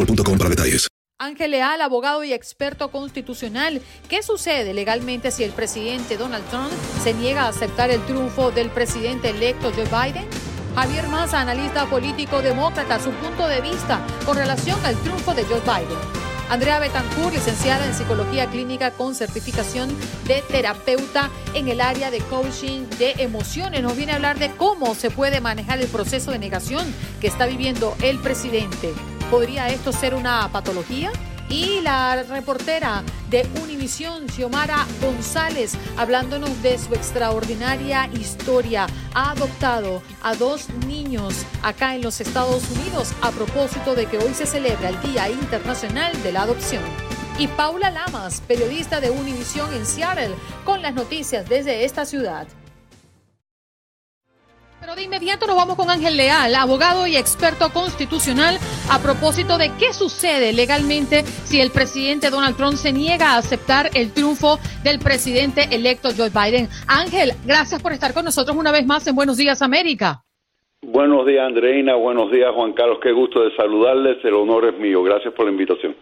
boostmobile.com para detalles. Ángel Leal, abogado y experto constitucional. ¿Qué sucede legalmente si el presidente Donald Trump se niega a aceptar el triunfo del presidente electo Joe Biden? Javier Massa, analista político demócrata, su punto de vista con relación al triunfo de Joe Biden. Andrea Betancourt, licenciada en psicología clínica con certificación de terapeuta en el área de coaching de emociones, nos viene a hablar de cómo se puede manejar el proceso de negación que está viviendo el presidente. ¿Podría esto ser una patología? Y la reportera de Univisión, Xiomara González, hablándonos de su extraordinaria historia. Ha adoptado a dos niños acá en los Estados Unidos a propósito de que hoy se celebra el Día Internacional de la Adopción. Y Paula Lamas, periodista de Univisión en Seattle, con las noticias desde esta ciudad. Pero de inmediato nos vamos con Ángel Leal, abogado y experto constitucional, a propósito de qué sucede legalmente si el presidente Donald Trump se niega a aceptar el triunfo del presidente electo Joe Biden. Ángel, gracias por estar con nosotros una vez más en Buenos Días América. Buenos días, Andreina. Buenos días, Juan Carlos. Qué gusto de saludarles. El honor es mío. Gracias por la invitación.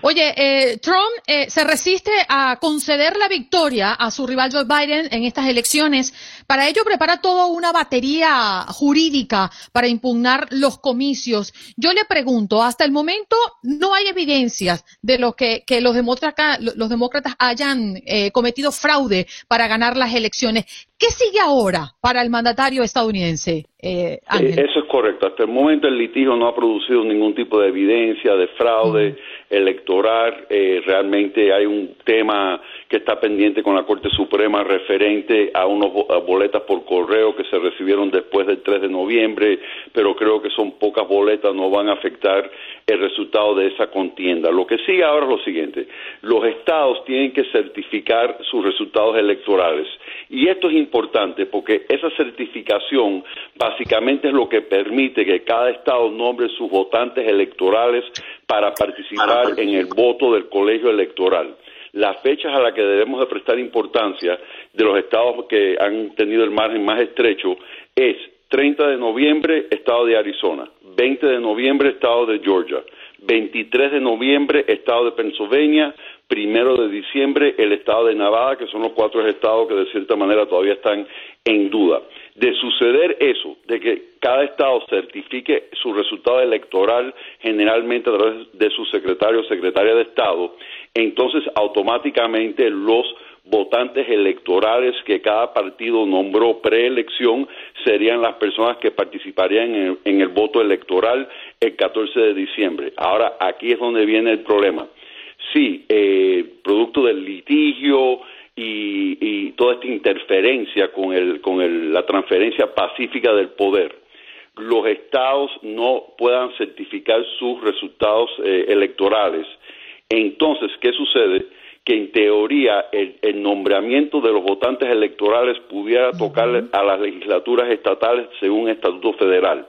Oye, eh, Trump eh, se resiste a conceder la victoria a su rival Joe Biden en estas elecciones. Para ello prepara toda una batería jurídica para impugnar los comicios. Yo le pregunto, hasta el momento no hay evidencias de lo que, que los, demócratas, los demócratas hayan eh, cometido fraude para ganar las elecciones. ¿Qué sigue ahora para el mandatario estadounidense? Eh, Ángel? Eh, eso es correcto. Hasta el momento el litigio no ha producido ningún tipo de evidencia de fraude electoral. Eh, realmente hay un tema que está pendiente con la Corte Suprema referente a unas boletas por correo que se recibieron después del 3 de noviembre, pero creo que son pocas boletas, no van a afectar el resultado de esa contienda. Lo que sigue ahora es lo siguiente, los estados tienen que certificar sus resultados electorales. Y esto es importante porque esa certificación básicamente es lo que permite que cada estado nombre sus votantes electorales para participar. en el voto del colegio electoral las fechas a las que debemos de prestar importancia de los estados que han tenido el margen más estrecho es 30 de noviembre, estado de Arizona, 20 de noviembre, estado de Georgia, 23 de noviembre, estado de Pennsylvania, primero de diciembre, el estado de Nevada, que son los cuatro estados que de cierta manera todavía están en duda. De suceder eso, de que cada estado certifique su resultado electoral generalmente a través de su secretario o secretaria de estado, entonces automáticamente los votantes electorales que cada partido nombró preelección serían las personas que participarían en el, voto electoral el 14 de diciembre. Ahora, aquí es donde viene el problema. Sí, eh, producto del litigio y, toda esta interferencia con, la transferencia pacífica del poder, los estados no puedan certificar sus resultados eh, electorales. Entonces, ¿qué sucede? que en teoría el, nombramiento de los votantes electorales pudiera tocar a las legislaturas estatales según estatuto federal.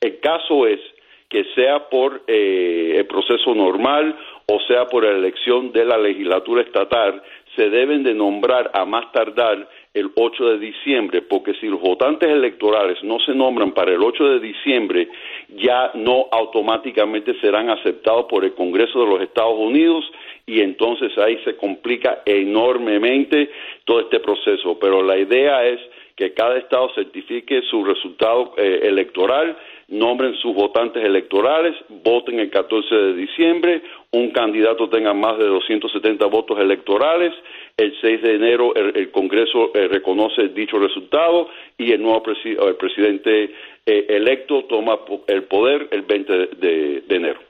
El caso es que sea por eh, el proceso normal o sea por la elección de la legislatura estatal, se deben de nombrar a más tardar el 8 de diciembre, porque si los votantes electorales no se nombran para el 8 de diciembre, ya no automáticamente serán aceptados por el Congreso de los Estados Unidos y entonces ahí se complica enormemente todo este proceso. Pero la idea es que cada estado certifique su resultado eh, electoral, nombren sus votantes electorales, voten el 14 de diciembre, un candidato tenga más de 270 votos electorales, el 6 de enero el, Congreso eh, reconoce dicho resultado y el nuevo presidente eh, electo toma el poder el 20 de, enero.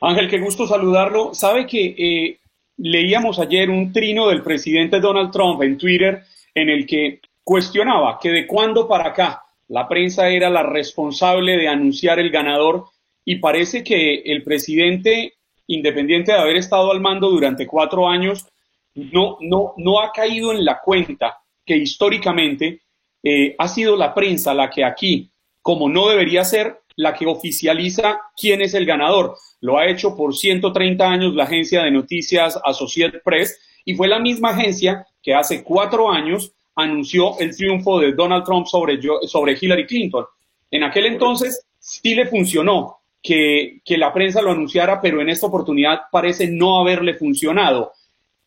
Ángel, qué gusto saludarlo. Sabe que leíamos ayer un trino del presidente Donald Trump en Twitter en el que cuestionaba que de cuándo para acá la prensa era la responsable de anunciar el ganador y parece que el presidente, independiente de haber estado al mando durante cuatro años, no, no, no ha caído en la cuenta que históricamente eh, ha sido la prensa la que aquí, como no debería ser, la que oficializa quién es el ganador. Lo ha hecho por 130 años la agencia de noticias Associated Press y fue la misma agencia que hace cuatro años anunció el triunfo de Donald Trump sobre, sobre Hillary Clinton. En aquel entonces sí le funcionó que, que la prensa lo anunciara, pero en esta oportunidad parece no haberle funcionado.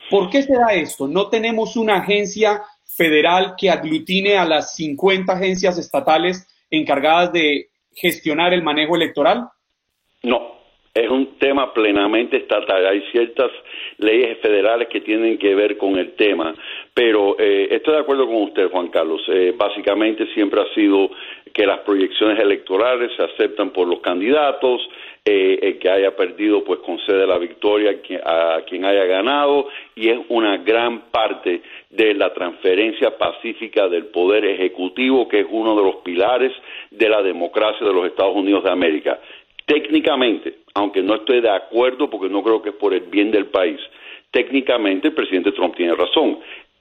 ¿Por qué se da esto? ¿No tenemos una agencia federal que aglutine a las 50 agencias estatales encargadas de gestionar el manejo electoral? No, es un tema plenamente estatal. Hay ciertas leyes federales que tienen que ver con el tema, pero eh, estoy de acuerdo con usted, Juan Carlos. Eh, básicamente siempre ha sido que las proyecciones electorales se aceptan por los candidatos, eh, el que haya perdido pues concede la victoria a quien haya ganado y es una gran parte de la transferencia pacífica del poder ejecutivo que es uno de los pilares de la democracia de los Estados Unidos de América. Técnicamente, aunque no estoy de acuerdo porque no creo que es por el bien del país, técnicamente el presidente Trump tiene razón.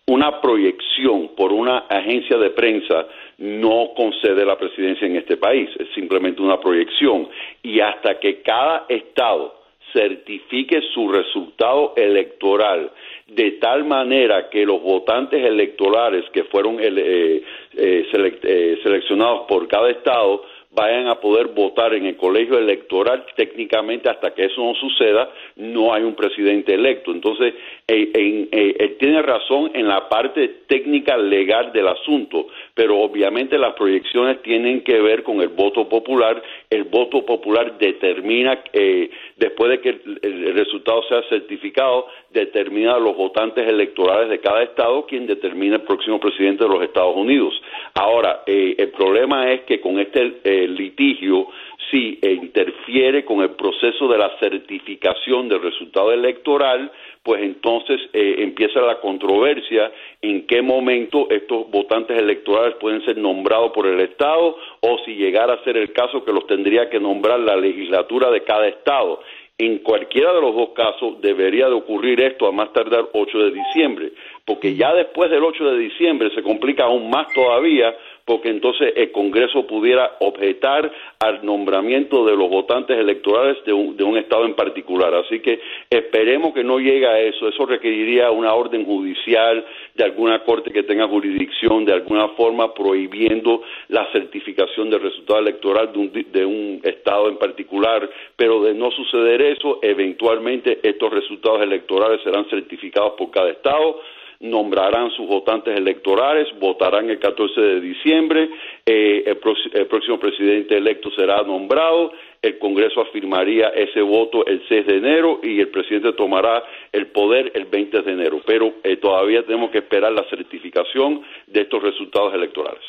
Una proyección por una agencia de prensa no concede la presidencia en este país, es simplemente una proyección. Y hasta que cada estado certifique su resultado electoral de tal manera que los votantes electorales que fueron eh, eh, eh, seleccionados por cada estado vayan a poder votar en el colegio electoral técnicamente hasta que eso no suceda no hay un presidente electo. Entonces eh, eh, él tiene razón en la parte técnica legal del asunto pero obviamente las proyecciones tienen que ver con el voto popular. El voto popular determina eh, después de que el, resultado sea certificado determina a los votantes electorales de cada estado quien determina el próximo presidente de los Estados Unidos. Ahora el problema es que con este el litigio si interfiere con el proceso de la certificación del resultado electoral, pues entonces eh, empieza la controversia en qué momento estos votantes electorales pueden ser nombrados por el Estado o si llegara a ser el caso que los tendría que nombrar la legislatura de cada Estado. En cualquiera de los dos casos debería de ocurrir esto a más tardar 8 de diciembre, porque ya después del 8 de diciembre se complica aún más todavía porque entonces el Congreso pudiera objetar al nombramiento de los votantes electorales de un, Estado en particular. Así que esperemos que no llegue a eso. Eso requeriría una orden judicial de alguna corte que tenga jurisdicción, de alguna forma prohibiendo la certificación del resultado electoral de un, de un Estado en particular. Pero de no suceder eso, eventualmente estos resultados electorales serán certificados por cada Estado nombrarán sus votantes electorales, votarán el 14 de diciembre eh, el, próximo presidente electo será nombrado, el Congreso afirmaría ese voto el 6 de enero y el presidente tomará el poder el 20 de enero. Pero eh, todavía tenemos que esperar la certificación de estos resultados electorales.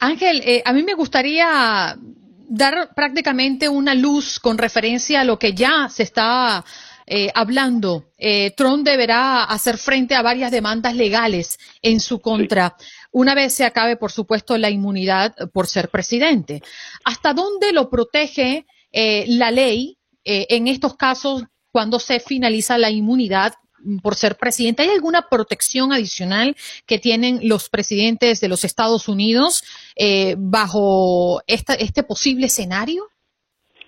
Ángel, eh, a mí me gustaría dar prácticamente una luz con referencia a lo que ya se está eh, hablando. Eh, Trump deberá hacer frente a varias demandas legales en su contra. Una vez se acabe, por supuesto, la inmunidad por ser presidente. ¿Hasta dónde lo protege eh, la ley en estos casos cuando se finaliza la inmunidad por ser presidente. ¿Hay alguna protección adicional que tienen los presidentes de los Estados Unidos bajo este posible escenario?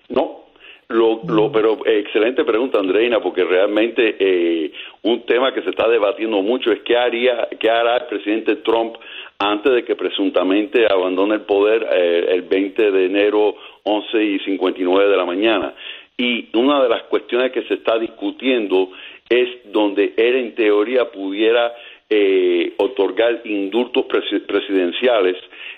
No, lo, lo, pero eh, excelente pregunta, Andreina, porque realmente eh, un tema que se está debatiendo mucho es qué haría, qué hará el presidente Trump antes de que presuntamente abandone el poder eh, el 20 de enero 11 y 59 de la mañana. Y una de las cuestiones que se está discutiendo es donde él en teoría pudiera eh, otorgar indultos presidenciales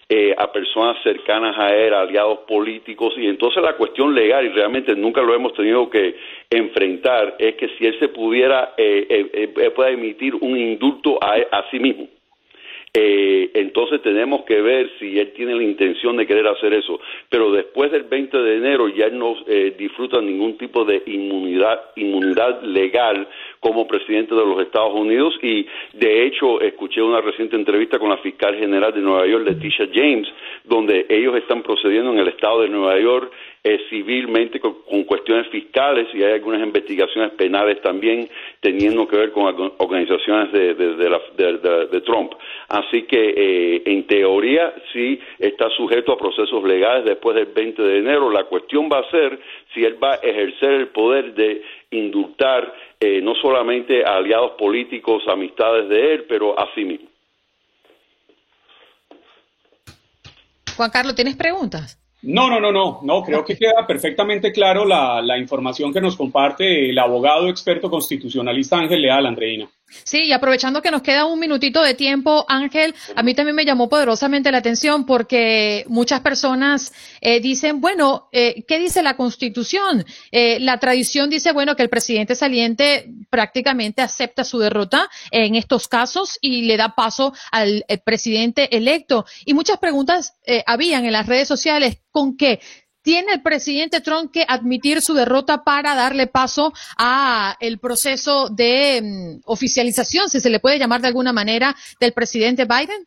eh, a personas cercanas a él, aliados políticos, y entonces la cuestión legal, y realmente nunca lo hemos tenido que enfrentar, es que si él se pudiera, eh, pueda emitir un indulto a, a sí mismo. Eh, entonces tenemos que ver si él tiene la intención de querer hacer eso. Pero después del 20 de enero ya no eh, disfruta ningún tipo de inmunidad, inmunidad legal como presidente de los Estados Unidos y de hecho escuché una reciente entrevista con la fiscal general de Nueva York, Leticia James, donde ellos están procediendo en el estado de Nueva York eh, civilmente con, cuestiones fiscales y hay algunas investigaciones penales también teniendo que ver con organizaciones de, de, Trump. Así que eh, en teoría sí está sujeto a procesos legales después del 20 de enero. La cuestión va a ser si él va a ejercer el poder de indultar eh, no solamente a aliados políticos, amistades de él, pero a sí mismo. Juan Carlos, ¿tienes preguntas? No, no, no, no, no, creo que queda perfectamente claro la, la, información que nos comparte el abogado experto constitucionalista Ángel Leal, Andreina. Sí, y aprovechando que nos queda un minutito de tiempo, Ángel, a mí también me llamó poderosamente la atención porque muchas personas eh, dicen, bueno, eh, ¿qué dice la Constitución? Eh, la tradición dice, bueno, que el presidente saliente prácticamente acepta su derrota en estos casos y le da paso al presidente electo. Y muchas preguntas habían en las redes sociales con que ¿Tiene el presidente Trump que admitir su derrota para darle paso a el proceso de mm, oficialización, si se le puede llamar de alguna manera, del presidente Biden?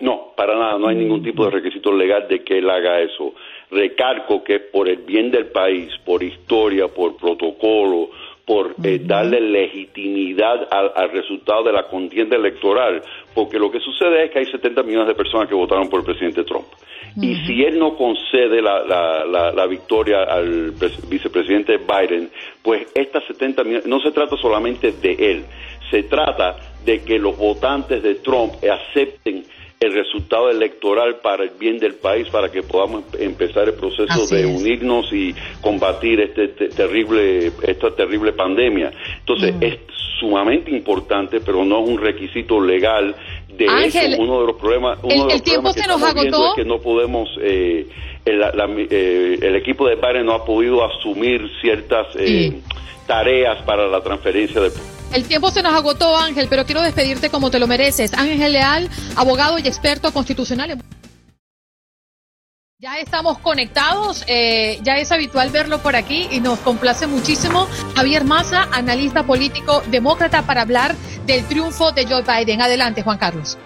No, para nada, no hay ningún tipo de requisito legal de que él haga eso. Recargo que por el bien del país, por historia, por protocolo, por eh, darle legitimidad al, resultado de la contienda electoral, porque lo que sucede es que hay 70 millones de personas que votaron por el presidente Trump. Y si él no concede la, victoria al vicepresidente Biden, pues estas 70 millones, no se trata solamente de él, se trata de que los votantes de Trump acepten el resultado electoral para el bien del país, para que podamos empezar el proceso de unirnos y combatir este terrible, esta terrible pandemia. Entonces, es sumamente importante, pero no es un requisito legal. De hecho, uno de los problemas, uno de los tiempo se nos agotó. es que no podemos, eh, el, eh, el, equipo de padres no ha podido asumir ciertas eh, tareas para la transferencia de el tiempo se nos agotó, Ángel, pero quiero despedirte como te lo mereces. Ángel Leal, abogado y experto constitucional. Ya estamos conectados, eh, ya es habitual verlo por aquí y nos complace muchísimo. Javier Massa, analista político demócrata, para hablar del triunfo de Joe Biden. Adelante, Juan Carlos.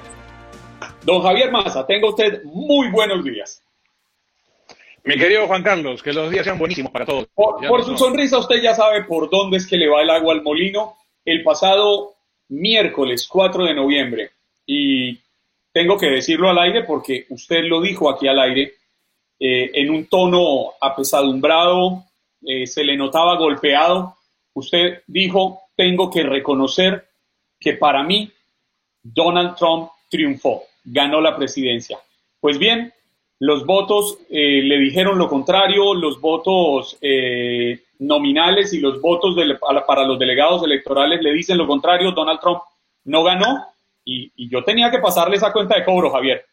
Don Javier Massa, tenga usted muy buenos días. Mi querido Juan Carlos, que los días sean buenísimos para todos. por su sonrisa usted ya sabe por dónde es que le va el agua al molino el pasado miércoles 4 de noviembre, y tengo que decirlo al aire porque usted lo dijo aquí al aire, eh, en un tono apesadumbrado, eh, se le notaba golpeado, usted dijo, tengo que reconocer que para mí Donald Trump triunfó, ganó la presidencia. Pues bien, los votos eh, le dijeron lo contrario, los votos eh, nominales y los votos para los delegados electorales le dicen lo contrario, Donald Trump no ganó y, yo tenía que pasarle esa cuenta de cobro, Javier.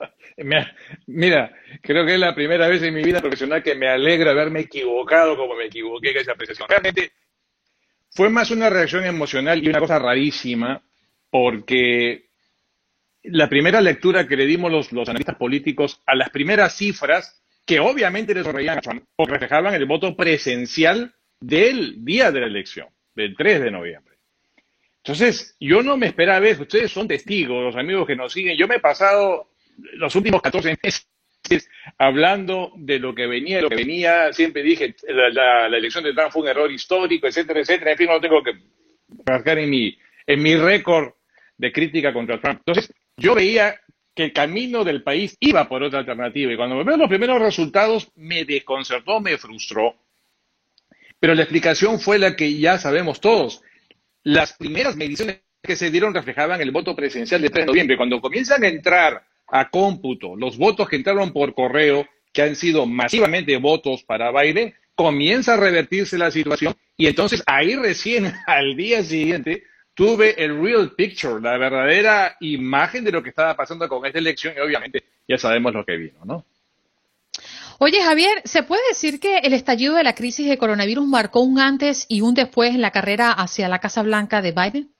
mira, creo que es la primera vez en mi vida profesional que me alegra haberme equivocado como me equivoqué en esa apreciación. Realmente fue más una reacción emocional y una cosa rarísima, porque la primera lectura que le dimos los, analistas políticos a las primeras cifras, que obviamente les o reflejaban el voto presencial del día de la elección, del 3 de noviembre. Entonces, yo no me esperaba ver, ustedes son testigos, los amigos que nos siguen, yo me he pasado los últimos 14 meses hablando de lo que venía, lo que venía, siempre dije, la, elección de Trump fue un error histórico, etcétera, etcétera, en fin, no tengo que marcar en mi, en mi récord de crítica contra Trump. Entonces, yo veía que el camino del país iba por otra alternativa y cuando me veo los primeros resultados me desconcertó, me frustró. Pero la explicación fue la que ya sabemos todos. Las primeras mediciones que se dieron reflejaban el voto presidencial de 3 de noviembre. Cuando comienzan a entrar a cómputo los votos que entraron por correo, que han sido masivamente votos para Biden, comienza a revertirse la situación y entonces ahí recién al día siguiente tuve el real picture, la verdadera imagen de lo que estaba pasando con esta elección y obviamente ya sabemos lo que vino, ¿no? Oye, Javier, ¿se puede decir que el estallido de la crisis de coronavirus marcó un antes y un después en la carrera hacia la Casa Blanca de Biden?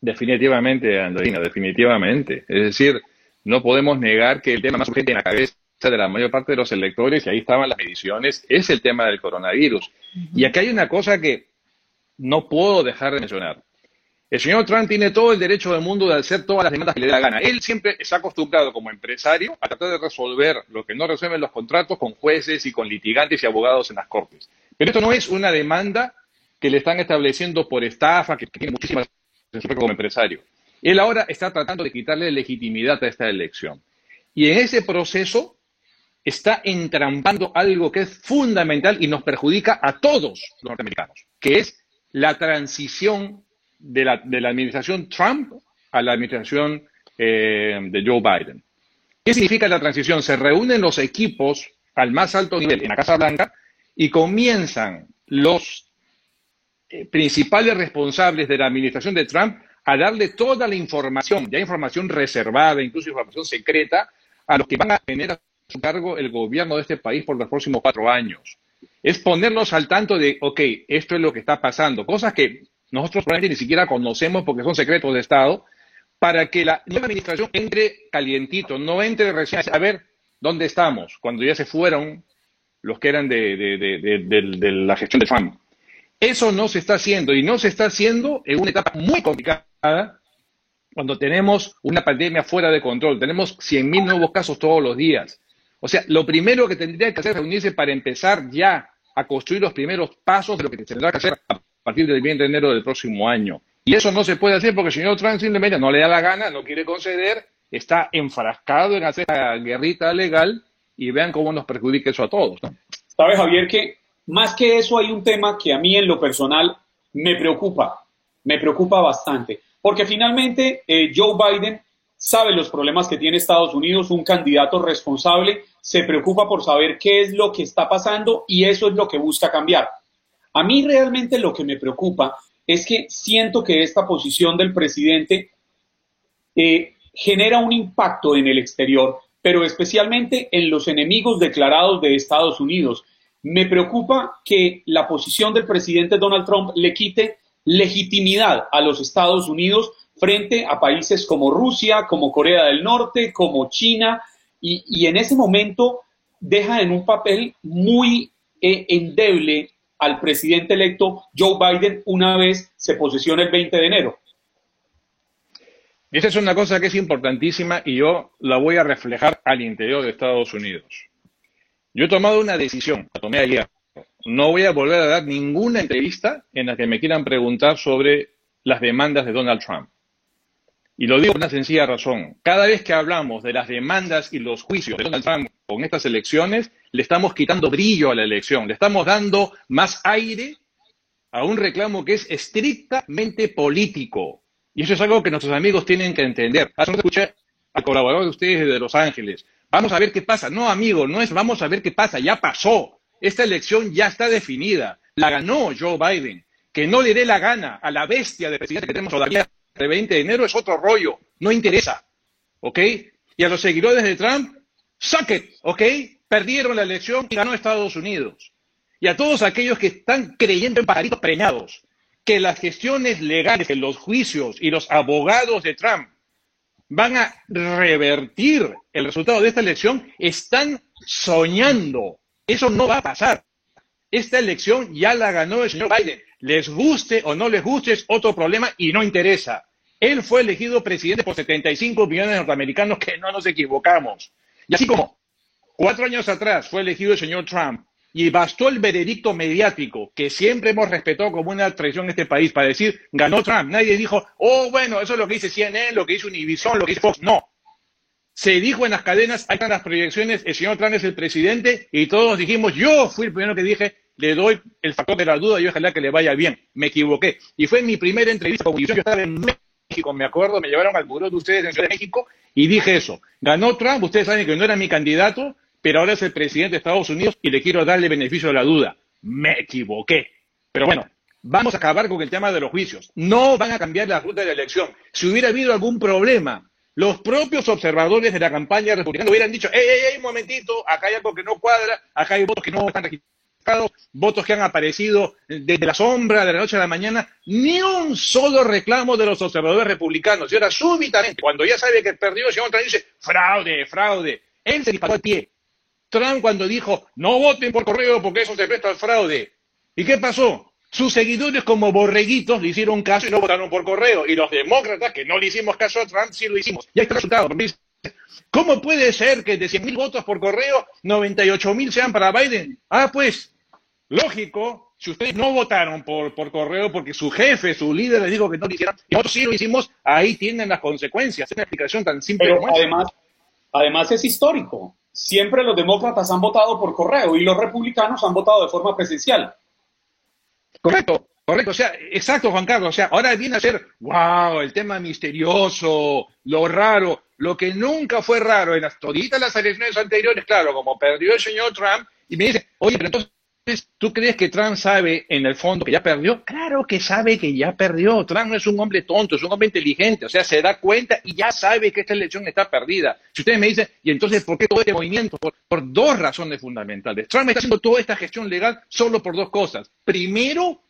Definitivamente, Andreina, definitivamente. Es decir, no podemos negar que el tema más urgente en la cabeza de la mayor parte de los electores, y ahí estaban las mediciones, es el tema del coronavirus. Y aquí hay una cosa que no puedo dejar de mencionar. El señor Trump tiene todo el derecho del mundo de hacer todas las demandas que le dé la gana. Él siempre está acostumbrado como empresario a tratar de resolver lo que no resuelven los contratos con jueces y con litigantes y abogados en las cortes. Pero esto no es una demanda que le están estableciendo por estafa, que tiene muchísimas como empresario. Él ahora está tratando de quitarle legitimidad a esta elección. Y en ese proceso está entrampando algo que es fundamental y nos perjudica a todos los norteamericanos, que es la transición de la, administración Trump a la administración eh, de Joe Biden. ¿Qué significa la transición? Se reúnen los equipos al más alto nivel en la Casa Blanca y comienzan los eh, principales responsables de la administración de Trump a darle toda la información, ya información reservada, incluso información secreta, a los que van a tener a su cargo el gobierno de este país por los próximos cuatro años. Es ponerlos al tanto de, ok, esto es lo que está pasando, cosas que nosotros probablemente ni siquiera conocemos porque son secretos de Estado, para que la nueva administración entre calientito, no entre recién a ver dónde estamos, cuando ya se fueron los que eran de, la gestión de Trump. Eso no se está haciendo y no se está haciendo en una etapa muy complicada cuando tenemos una pandemia fuera de control. Tenemos 100.000 nuevos casos todos los días. O sea, lo primero que tendría que hacer es reunirse para empezar ya a construir los primeros pasos de lo que se tendrá que hacer partir del 20 de enero del próximo año. Y eso no se puede hacer porque el señor Trump simplemente no le da la gana, no quiere conceder, está enfrascado en hacer la guerrita legal y vean cómo nos perjudica eso a todos. ¿no? Sabe, Javier, que más que eso hay un tema que a mí en lo personal me preocupa, me preocupa bastante, porque finalmente eh, Joe Biden sabe los problemas que tiene Estados Unidos, un candidato responsable, se preocupa por saber qué es lo que está pasando y eso es lo que busca cambiar. A mí realmente lo que me preocupa es que siento que esta posición del presidente eh, genera un impacto en el exterior, pero especialmente en los enemigos declarados de Estados Unidos. Me preocupa que la posición del presidente Donald Trump le quite legitimidad a los Estados Unidos frente a países como Rusia, como Corea del Norte, como China, y, en ese momento deja en un papel muy eh, endeble al presidente electo Joe Biden una vez se posesiona el 20 de enero. Esa es una cosa que es importantísima y yo la voy a reflejar al interior de Estados Unidos. Yo he tomado una decisión, la tomé ayer. No voy a volver a dar ninguna entrevista en la que me quieran preguntar sobre las demandas de Donald Trump. Y lo digo por una sencilla razón. Cada vez que hablamos de las demandas y los juicios de Donald Trump con estas elecciones, le estamos quitando brillo a la elección, le estamos dando más aire a un reclamo que es estrictamente político. Y eso es algo que nuestros amigos tienen que entender. Hace un escuché al colaborador de ustedes de Los Ángeles. Vamos a ver qué pasa. No, amigo, no es vamos a ver qué pasa. Ya pasó. Esta elección ya está definida. La ganó Joe Biden. Que no le dé la gana a la bestia de presidente que tenemos todavía el 20 de enero es otro rollo. No interesa. ¿Ok? Y a los seguidores de Trump, suck it, ¿ok? Perdieron la elección y ganó Estados Unidos. Y a todos aquellos que están creyendo en pajaritos preñados, que las gestiones legales, que los juicios y los abogados de Trump van a revertir el resultado de esta elección, están soñando. Eso no va a pasar. Esta elección ya la ganó el señor Biden. Les guste o no les guste es otro problema y no interesa. Él fue elegido presidente por 75 millones de norteamericanos, que no nos equivocamos. Y así como cuatro años atrás fue elegido el señor Trump y bastó el veredicto mediático que siempre hemos respetado como una tradición en este país para decir ganó Trump. Nadie dijo, oh, bueno, eso es lo que dice CNN, lo que dice Univision, lo que dice Fox. No. Se dijo en las cadenas, ahí están las proyecciones, el señor Trump es el presidente y todos dijimos, yo fui el primero que dije, le doy el factor de la duda y ojalá que le vaya bien. Me equivoqué. Y fue mi primera entrevista con Univision. Yo estaba en México, me acuerdo, me llevaron al buró de ustedes en Ciudad de México y dije eso. Ganó Trump, ustedes saben que no era mi candidato, pero ahora es el presidente de Estados Unidos y le quiero darle beneficio de la duda. Me equivoqué. Pero bueno, vamos a acabar con el tema de los juicios. No van a cambiar la ruta de la elección. Si hubiera habido algún problema, los propios observadores de la campaña republicana hubieran dicho, ¡Ey, ey, ey, un momentito! Acá hay algo que no cuadra, acá hay votos que no están registrados, votos que han aparecido desde la sombra de la noche a la mañana. Ni un solo reclamo de los observadores republicanos. Y ahora, súbitamente, cuando ya sabe que perdió, el señor Trump dice, ¡fraude, fraude! Él se disparó al pie. Trump cuando dijo, no voten por correo porque eso se presta al fraude. ¿Y qué pasó? Sus seguidores como borreguitos le hicieron caso y no votaron por correo. Y los demócratas, que no le hicimos caso a Trump, sí lo hicimos. Y ahí está el resultado. ¿Cómo puede ser que de 100.000 votos por correo, 98.000 sean para Biden? Ah, pues, lógico, si ustedes no votaron por, por correo porque su jefe, su líder les dijo que no lo hicieran, y nosotros sí lo hicimos, ahí tienen las consecuencias. Es una explicación tan simple Pero como esa. además, además es histórico. Siempre los demócratas han votado por correo y los republicanos han votado de forma presencial. Correcto, correcto. O sea, exacto, Juan Carlos. O sea, ahora viene a ser, wow, el tema misterioso, lo raro, lo que nunca fue raro en las, toditas las elecciones anteriores, claro, como perdió el señor Trump, y me dice, oye, pero entonces, ¿tú crees que Trump sabe en el fondo que ya perdió? Claro que sabe que ya perdió. Trump no es un hombre tonto, es un hombre inteligente. O sea, se da cuenta y ya sabe que esta elección está perdida. Si ustedes me dicen, ¿y entonces por qué todo este movimiento? Por, por dos razones fundamentales. Trump está haciendo toda esta gestión legal solo por dos cosas. Primero,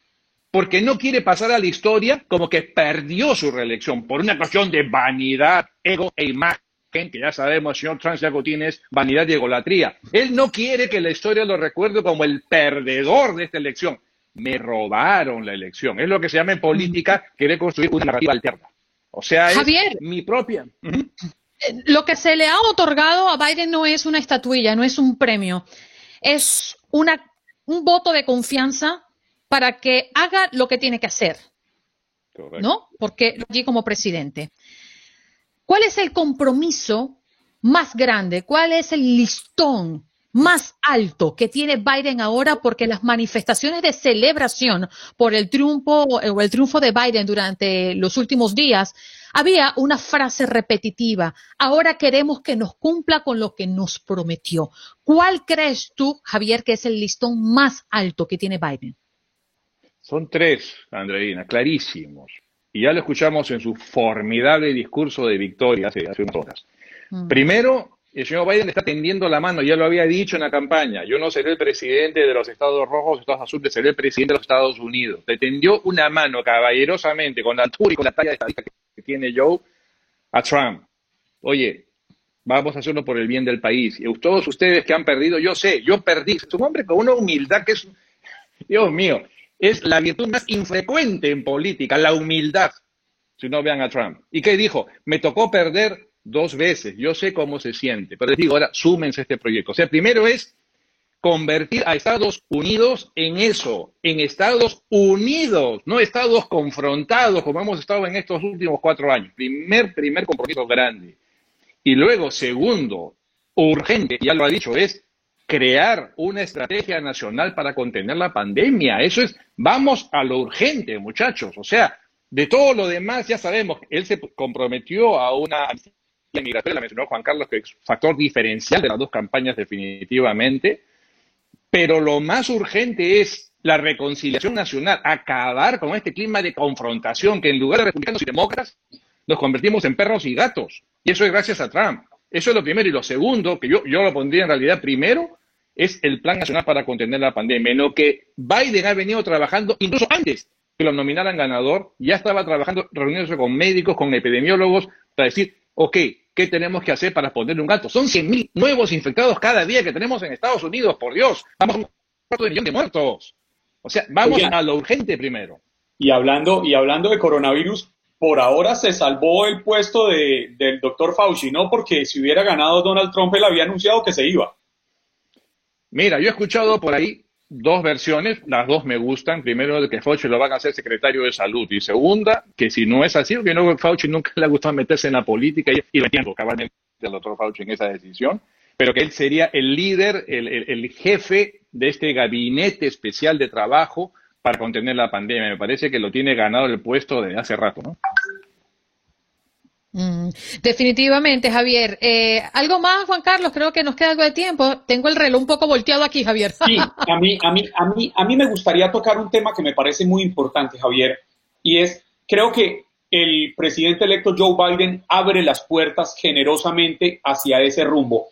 porque no quiere pasar a la historia como que perdió su reelección por una cuestión de vanidad, ego e imagen que ya sabemos, el señor Trump ya tiene es vanidad y egolatría. Él no quiere que la historia lo recuerde como el perdedor de esta elección. Me robaron la elección. Es lo que se llama en política querer construir una narrativa alterna. O sea, es Javier. mi propia. Lo que se le ha otorgado a Biden no es una estatuilla, no es un premio. Es una, un voto de confianza para que haga lo que tiene que hacer, ¿no? Porque allí como presidente. ¿Cuál es el compromiso más grande? ¿Cuál es el listón más alto que tiene Biden ahora? Porque las manifestaciones de celebración por el triunfo o el triunfo de Biden durante los últimos días había una frase repetitiva. Ahora queremos que nos cumpla con lo que nos prometió. ¿Cuál crees tú, Javier, que es el listón más alto que tiene Biden? Son tres, Andreina, clarísimos. Y ya lo escuchamos en su formidable discurso de victoria hace, hace unas horas. Primero, el señor Biden está tendiendo la mano, ya lo había dicho en la campaña, yo no seré el presidente de los Estados Rojos, Estados Azules, seré el presidente de los Estados Unidos. Le tendió una mano caballerosamente, con la altura y con la talla de estadística que tiene Joe, a Trump. Oye, vamos a hacerlo por el bien del país. Y todos ustedes que han perdido, yo sé, yo perdí. Es un hombre con una humildad que es, Dios mío, es la virtud más infrecuente en política, la humildad. Si no vean a Trump. ¿Y qué dijo? Me tocó perder dos veces. Yo sé cómo se siente. Pero les digo, ahora súmense a este proyecto. O sea, primero es convertir a Estados Unidos en eso, en Estados Unidos, no Estados confrontados como hemos estado en estos últimos cuatro años. Primer, primer compromiso grande. Y luego, segundo, urgente, ya lo ha dicho, es crear una estrategia nacional para contener la pandemia. Eso es, vamos a lo urgente, muchachos. O sea, de todo lo demás ya sabemos, él se comprometió a una migratoria, la mencionó Juan Carlos, que es factor diferencial de las dos campañas definitivamente, pero lo más urgente es la reconciliación nacional, acabar con este clima de confrontación que en lugar de republicanos y demócratas nos convertimos en perros y gatos. Y eso es gracias a Trump. Eso es lo primero. Y lo segundo, que yo, yo lo pondría en realidad primero, es el Plan Nacional para contener la pandemia, en lo que Biden ha venido trabajando incluso antes que lo nominaran ganador, ya estaba trabajando, reuniéndose con médicos, con epidemiólogos, para decir, ok, ¿qué tenemos que hacer para ponerle un alto? Son 100.000 nuevos infectados cada día que tenemos en Estados Unidos, por Dios, vamos a un cuarto de millón de muertos. O sea, vamos a lo urgente primero. Y hablando, y hablando de coronavirus, por ahora se salvó el puesto de, del doctor Fauci, ¿no? Porque si hubiera ganado Donald Trump, él había anunciado que se iba. Mira, yo he escuchado por ahí dos versiones, las dos me gustan. Primero, que Fauci lo van a hacer secretario de salud. Y segunda, que si no es así, porque no, Fauci nunca le ha gustado meterse en la política y, y lo entiendo cabalmente del doctor Fauci en esa decisión, pero que él sería el líder, el, el, el jefe de este gabinete especial de trabajo para contener la pandemia. Me parece que lo tiene ganado el puesto desde hace rato, ¿no? Mm, definitivamente, Javier. Eh, algo más, Juan Carlos, creo que nos queda algo de tiempo. Tengo el reloj un poco volteado aquí, Javier. Sí, a mí, a mí, a mí, a mí me gustaría tocar un tema que me parece muy importante, Javier, y es, creo que el presidente electo Joe Biden abre las puertas generosamente hacia ese rumbo.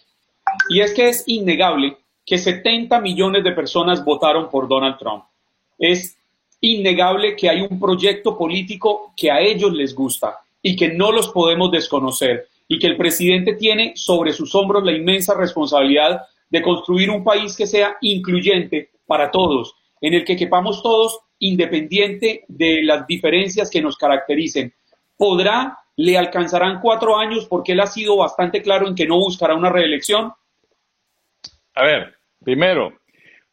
Y es que es innegable que 70 millones de personas votaron por Donald Trump. Es innegable que hay un proyecto político que a ellos les gusta y que no los podemos desconocer y que el presidente tiene sobre sus hombros la inmensa responsabilidad de construir un país que sea incluyente para todos, en el que quepamos todos independiente de las diferencias que nos caractericen. ¿Podrá, le alcanzarán cuatro años porque él ha sido bastante claro en que no buscará una reelección? A ver, primero,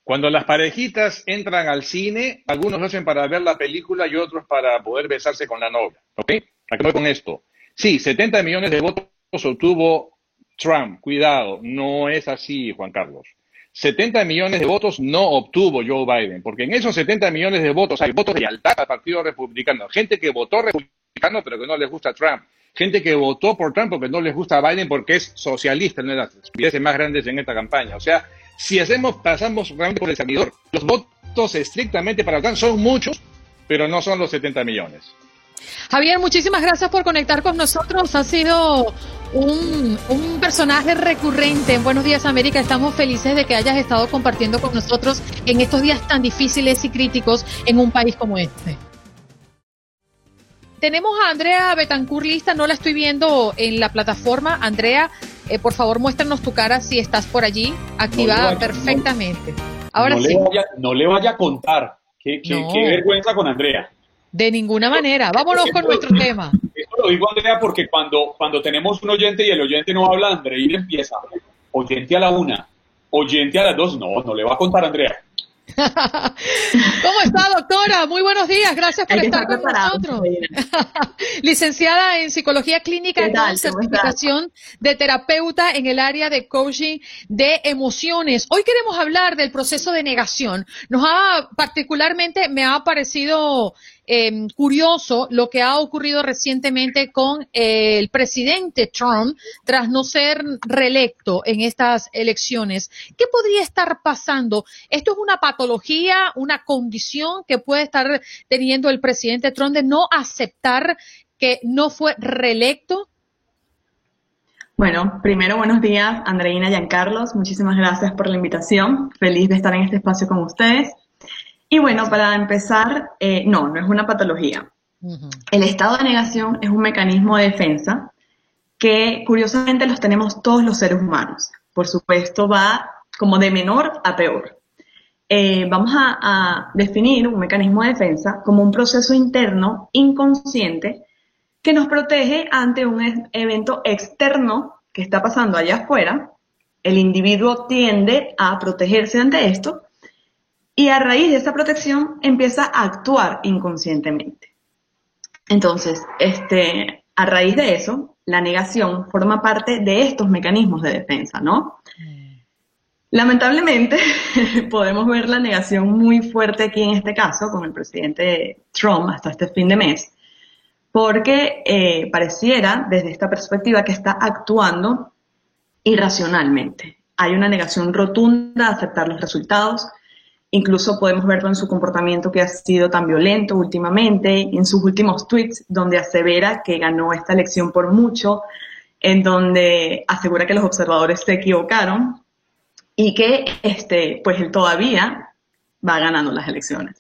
cuando las parejitas entran al cine, algunos hacen para ver la película y otros para poder besarse con la novia, ¿ok? Acabo con esto. Sí, 70 millones de votos obtuvo Trump. Cuidado, no es así, Juan Carlos. 70 millones de votos no obtuvo Joe Biden, porque en esos 70 millones de votos hay votos de lealtad al Partido Republicano, gente que votó republicano pero que no les gusta Trump, gente que votó por Trump porque no les gusta Biden porque es socialista, no de las estupideces más grandes en esta campaña. O sea, si hacemos, pasamos realmente por el servidor, los votos estrictamente para Trump son muchos, pero no son los 70 millones. Javier, muchísimas gracias por conectar con nosotros. Ha sido un, un, personaje recurrente en Buenos Días América. Estamos felices de que hayas estado compartiendo con nosotros en estos días tan difíciles y críticos en un país como este. Tenemos a Andrea Betancourt lista, no la estoy viendo en la plataforma. Andrea, eh, por favor, muéstranos tu cara si estás por allí, activada no vaya, perfectamente. No, Ahora no sí. Le vaya, no le vaya a contar. Qué, qué, qué vergüenza con Andrea. De ninguna manera. Vámonos con nuestro tema. Eso lo digo, Andrea, porque cuando, cuando tenemos un oyente y el oyente no habla, Andreina empieza. Oyente a la una, oyente a las dos. No, no le va a contar, Andrea. ¿Cómo está, doctora? Muy buenos días. Gracias por estar, estar con nosotros. Licenciada en Psicología Clínica con certificación de terapeuta en el área de coaching de emociones. Hoy queremos hablar del proceso de negación. Nos ha, particularmente, me ha parecido eh, curioso lo que ha ocurrido recientemente con eh, el presidente Trump tras no ser reelecto en estas elecciones. ¿Qué podría estar pasando? ¿Esto es una patología, una condición que puede estar teniendo el presidente Trump de no aceptar que no fue reelecto? Bueno, primero buenos días, Andreina y Giancarlos. Muchísimas gracias por la invitación. Feliz de estar en este espacio con ustedes. Y bueno, para empezar, eh, no, no es una patología. Uh -huh. El estado de negación es un mecanismo de defensa que curiosamente los tenemos todos los seres humanos. Por supuesto, va como de menor a peor. Eh, vamos a, a, definir un mecanismo de defensa como un proceso interno inconsciente que nos protege ante un evento externo que está pasando allá afuera. El individuo tiende a protegerse ante esto y a raíz de esa protección empieza a actuar inconscientemente. Entonces, este, a raíz de eso, la negación forma parte de estos mecanismos de defensa, ¿no? Lamentablemente, podemos ver la negación muy fuerte aquí en este caso, con el presidente Trump hasta este fin de mes, porque eh, pareciera, desde esta perspectiva, que está actuando irracionalmente. Hay una negación rotunda a aceptar los resultados, Incluso podemos verlo en su comportamiento que ha sido tan violento últimamente, en sus últimos tweets donde asevera que ganó esta elección por mucho, en donde asegura que los observadores se equivocaron y que este, pues él todavía va ganando las elecciones.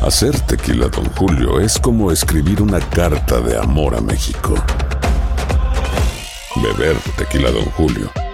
Hacer tequila, don Julio, es como escribir una carta de amor a México. Beber tequila, don Julio,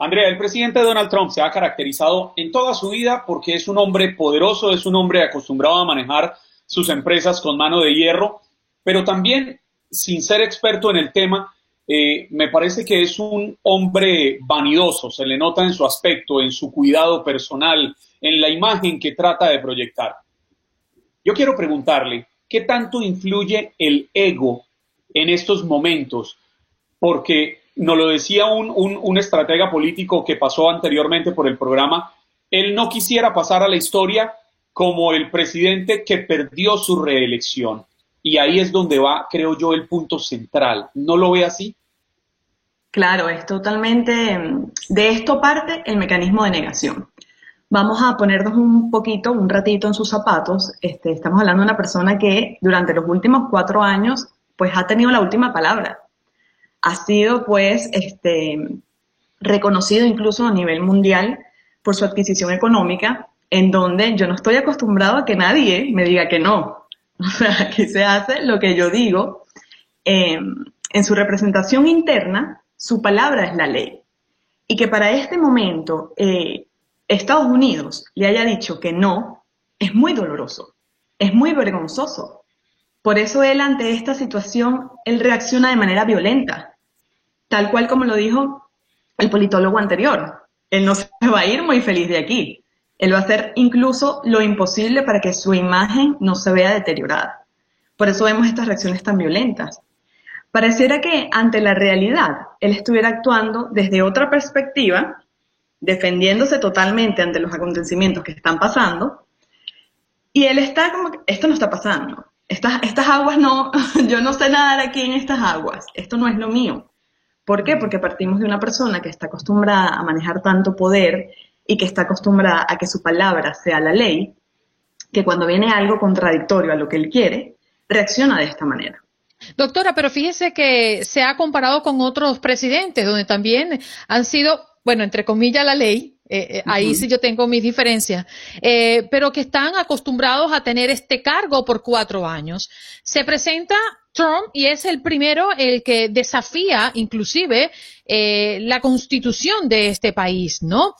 Andrea, el presidente Donald Trump se ha caracterizado en toda su vida porque es un hombre poderoso, es un hombre acostumbrado a manejar sus empresas con mano de hierro, pero también, sin ser experto en el tema, eh, me parece que es un hombre vanidoso, se le nota en su aspecto, en su cuidado personal, en la imagen que trata de proyectar. Yo quiero preguntarle, ¿qué tanto influye el ego en estos momentos? porque nos lo decía un, un, estratega político que pasó anteriormente por el programa, él no quisiera pasar a la historia como el presidente que perdió su reelección. Y ahí es donde va, creo yo, el punto central. ¿No lo ve así? Claro, es totalmente, de esto parte el mecanismo de negación. Vamos a ponernos un poquito, un ratito en sus zapatos. Este, estamos hablando de una persona que durante los últimos cuatro años, pues ha tenido la última palabra ha sido pues este, reconocido incluso a nivel mundial por su adquisición económica, en donde yo no estoy acostumbrado a que nadie me diga que no. O sea, aquí se hace lo que yo digo. Em, en su representación interna, su palabra es la ley. Y que para este momento eh, Estados Unidos le haya dicho que no, es muy doloroso, es muy vergonzoso. Por eso él ante esta situación, él reacciona de manera violenta tal cual como lo dijo el politólogo anterior. Él no se va a ir muy feliz de aquí. Él va a hacer incluso lo imposible para que su imagen no se vea deteriorada. Por eso vemos estas reacciones tan violentas. Pareciera que ante la realidad él estuviera actuando desde otra perspectiva, defendiéndose totalmente ante los acontecimientos que están pasando, y él está como esto no está pasando. Estas, estas aguas no, yo no sé nadar aquí en estas aguas, esto no es lo mío. ¿Por qué? Porque partimos de una persona que está acostumbrada a manejar tanto poder y que está acostumbrada a que su palabra sea la ley, que cuando viene algo contradictorio a lo que él quiere, reacciona de esta manera. Doctora, pero fíjese que se ha comparado con otros presidentes donde también han sido, bueno, entre comillas, la ley, eh, eh, ahí sí yo tengo mis diferencias, eh, pero que están acostumbrados a tener este cargo por cuatro años. Se presenta Trump y es el primero el que desafía inclusive la constitución de este país, ¿no?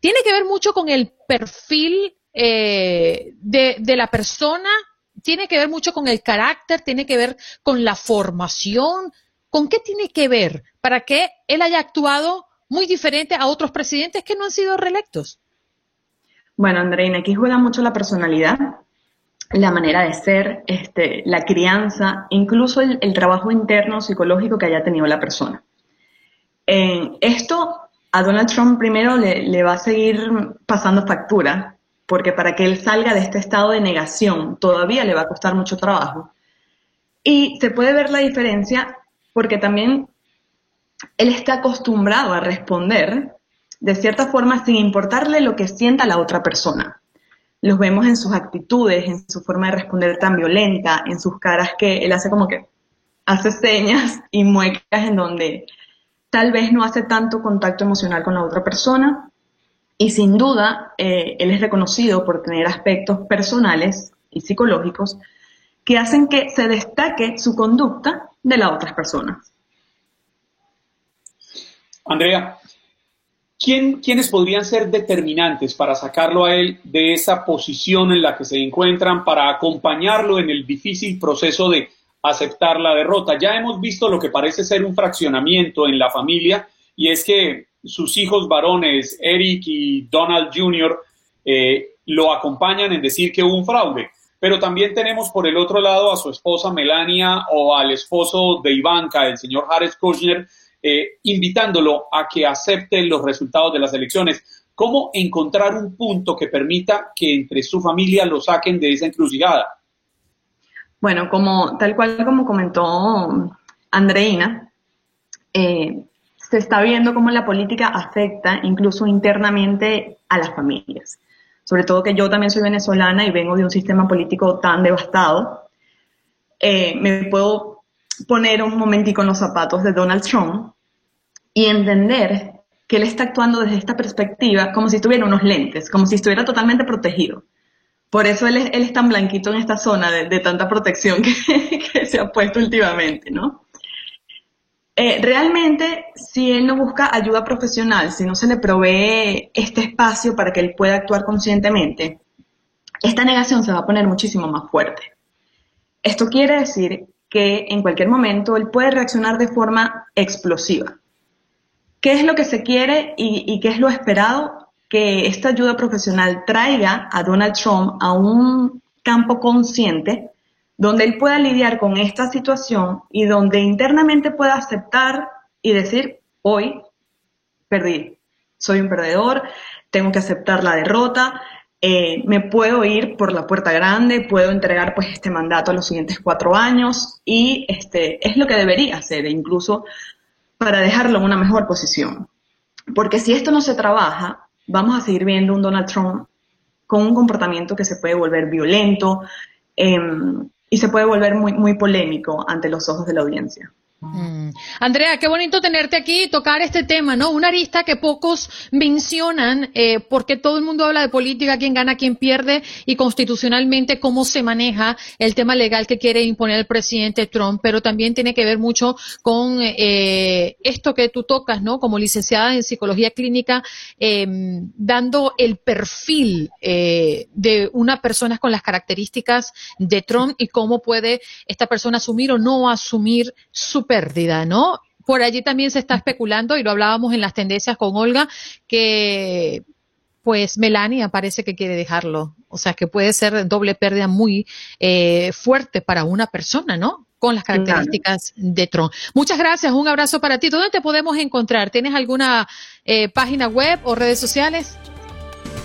Tiene que ver mucho con el perfil de, de la persona, tiene que ver mucho con el carácter, tiene que ver con la formación. ¿Con qué tiene que ver para que él haya actuado muy diferente a otros presidentes que no han sido reelectos? Bueno, Andreina, aquí juega mucho la personalidad la manera de ser, este, la crianza, incluso el, trabajo interno psicológico que haya tenido la persona. esto a Donald Trump primero le, va a seguir pasando factura, porque para que él salga de este estado de negación todavía le va a costar mucho trabajo. Y se puede ver la diferencia porque también él está acostumbrado a responder de cierta forma sin importarle lo que sienta la otra persona los vemos en sus actitudes, en su forma de responder tan violenta, en sus caras que él hace como que hace señas y muecas en donde tal vez no hace tanto contacto emocional con la otra persona. Y sin duda, eh, él es reconocido por tener aspectos personales y psicológicos que hacen que se destaque su conducta de las otras personas. Andrea, ¿quiénes podrían ser determinantes para sacarlo a él de esa posición en la que se encuentran, para acompañarlo en el difícil proceso de aceptar la derrota? Ya hemos visto lo que parece ser un fraccionamiento en la familia y es que sus hijos varones, Eric y Donald Jr., eh, lo acompañan en decir que hubo un fraude. Pero también tenemos por el otro lado a su esposa Melania o al esposo de Ivanka, el señor Jared Kushner, eh, invitándolo a que acepte los resultados de las elecciones. ¿Cómo encontrar un punto que permita que entre su familia lo saquen de esa encrucijada? Bueno, como tal cual como comentó Andreina, eh, se está viendo cómo la política afecta incluso internamente a las familias. Sobre todo que yo también soy venezolana y vengo de un sistema político tan devastado. Eh, me puedo poner un momentico en los zapatos de Donald Trump y entender que él está actuando desde esta perspectiva como si tuviera unos lentes, como si estuviera totalmente protegido. Por eso él es, él es tan blanquito en esta zona de, tanta protección que, se ha puesto últimamente, ¿no? Eh, realmente, si él no busca ayuda profesional, si no se le provee este espacio para que él pueda actuar conscientemente, esta negación se va a poner muchísimo más fuerte. Esto quiere decir que en cualquier momento él puede reaccionar de forma explosiva. ¿Qué es lo que se quiere y, y qué es lo esperado? que esta ayuda profesional traiga a Donald Trump a un campo consciente donde él pueda lidiar con esta situación y donde internamente pueda aceptar y decir, hoy perdí, soy un perdedor, tengo que aceptar la derrota, eh, me puedo ir por la puerta grande, puedo entregar pues este mandato a los siguientes cuatro años y este es lo que debería hacer, incluso para dejarlo en una mejor posición. Porque si esto no se trabaja, vamos a seguir viendo un Donald Trump con un comportamiento que se puede volver violento em, y se puede volver muy, muy polémico ante los ojos de la audiencia. Mm. Andrea, qué bonito tenerte aquí y tocar este tema, ¿no? Una arista que pocos mencionan, eh, porque todo el mundo habla de política, quién gana, quién pierde, y constitucionalmente cómo se maneja el tema legal que quiere imponer el presidente Trump, pero también tiene que ver mucho con eh, esto que tú tocas, ¿no? Como licenciada en psicología clínica, em, dando el perfil eh, de una persona con las características de Trump y cómo puede esta persona asumir o no asumir su pérdida, ¿no? Por allí también se está especulando, y lo hablábamos en las tendencias con Olga, que pues Melania parece que quiere dejarlo. O sea, que puede ser doble pérdida muy eh, fuerte para una persona, ¿no? Con las características de Tron. Muchas gracias, un abrazo para ti. ¿Dónde te podemos encontrar? ¿Tienes alguna eh, página web o redes sociales?